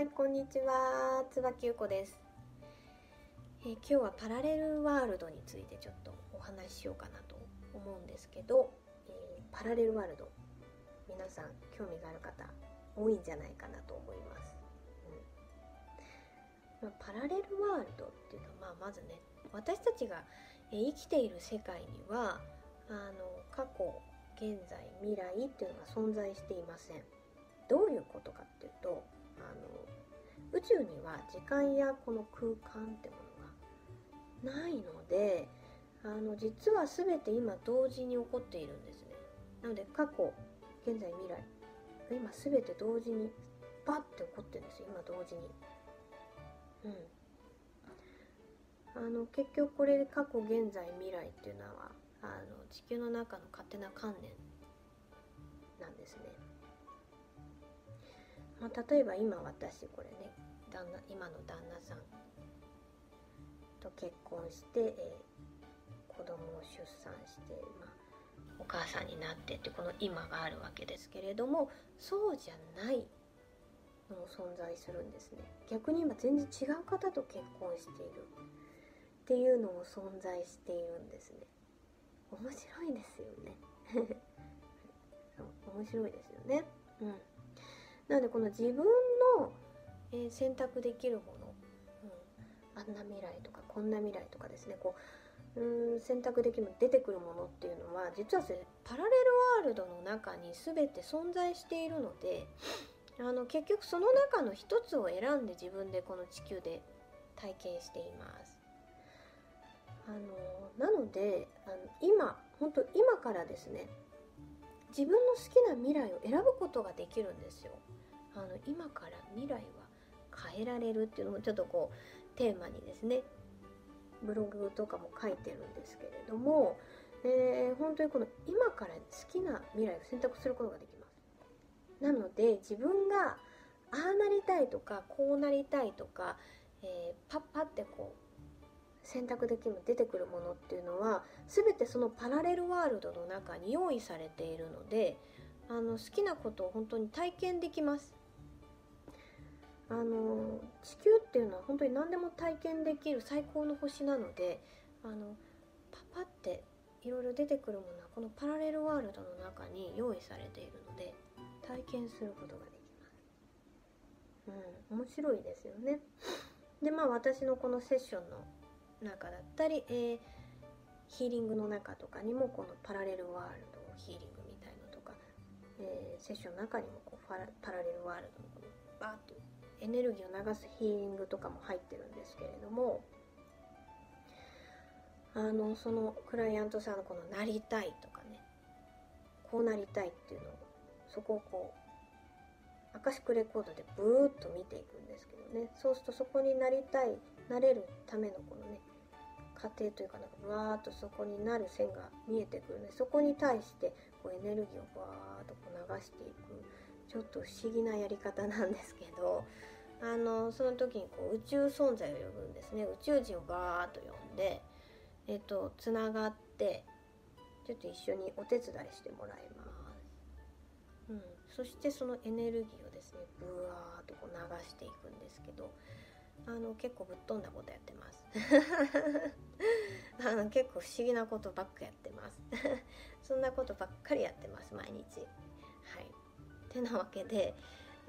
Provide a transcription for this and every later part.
はい、こんにちは。椿ゆこです、えー今日はパラレルワールドについてちょっとお話ししようかなと思うんですけど、えーパラレルワールド、皆さん興味がある方多いんじゃないかなと思います。うんまあ、パラレルワールドっていうのは、まあ、まずね、私たちが生きている世界には、あの過去、現在、未来っていうのが存在していません。どういうことかっていうとあの宇宙には時間やこの空間ってものがないのであの実は全て今同時に起こっているんですね。なので過去現在未来今全て同時にバッて起こってるんですよ。今同時に。うん。あの結局これで過去現在未来っていうのはあの地球の中の勝手な観念なんですね。まあ、例えば今私これね旦那今の旦那さんと結婚して、えー子供を出産して、まあ、お母さんになってってこの今があるわけですけれどもそうじゃないのも存在するんですね。逆に今全然違う方と結婚している。っていうのも存在しているんですね。面白いですよね。面白いですよね。うん。なのでこの自分の、えー選択できるもの、うん、あんな未来とかこんな未来とかですねこううん選択できる出てくるものっていうのは実はそれパラレルワールドの中に全て存在しているのであの結局その中の一つを選んで自分でこの地球で体験しています。あのなのであの今本当今からですね自分の好きな未来を選ぶことができるんですよ。あの今から未来は変えられるっていうのもちょっとこうテーマにですねブログとかも書いてるんですけれども、えー本当にこの今から好きな未来を選択することができます。なので自分がああなりたいとかこうなりたいとか、えーパッパってこう選択できる出てくるものっていうのは全てそのパラレルワールドの中に用意されているのであの好きなことを本当に体験できます。あの地球っていうのは本当に何でも体験できる最高の星なのであのパパっていろいろ出てくるものはこのパラレルワールドの中に用意されているので体験することができます。うん、面白いですよね。でまあ私のこのセッションの中だったり、えーヒーリングの中とかにもこのパラレルワールドヒーリングみたいのとか、えーセッションの中にもこうパラレルワールドのこのバーッとエネルギーを流すヒーリングとかも入ってるんですけれどもあのそのクライアントさんのこの「なりたい」とかねこうなりたいっていうのをそこをこうアカシックレコードでブーッと見ていくんですけどね。そうするとそこになりたいなれるためのこのね過程というかなんかブワーッとそこになる線が見えてくるのでそこに対してこうエネルギーをバーッとこう流していく。ちょっと不思議なやり方なんですけどあのその時にこう宇宙存在を呼ぶんですね。宇宙人をバーッと呼んでえっとつながってちょっと一緒にお手伝いしてもらいます、うん、そしてそのエネルギーをですねブワーッとこう流していくんですけどあの結構ぶっ飛んだことやってます。あの結構不思議なことばっかやってます。そんなことばっかりやってます毎日。はい。てなわけで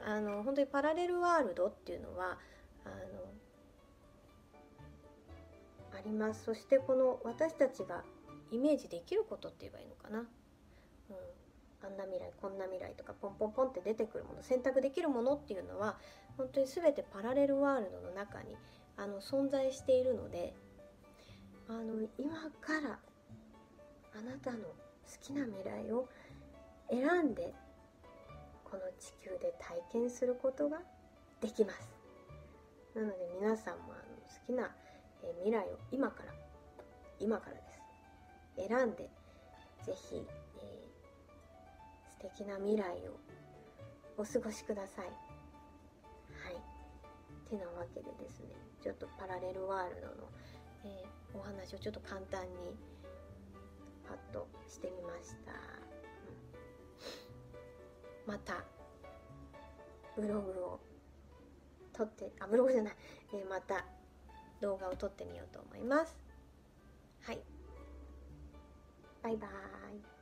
あの本当にパラレルワールドっていうのはあのあります。そしてこの私たちがイメージできることって言えばいいのかな、うん、あんな未来こんな未来とかポンポンポンって出てくるもの選択できるものっていうのは本当に全てパラレルワールドの中にあの存在しているのであの今からあなたの好きな未来を選んでこの地球で体験することができます。なので皆さんもあの好きなえ未来を今から今からです。選んでぜひ、えー素敵な未来をお過ごしください。はい。てなわけでですねちょっとパラレルワールドの、えーお話をちょっと簡単にパッとしてみました、またブログを撮ってあブログじゃない、えーまた動画を撮ってみようと思います。はい。バイバーイ。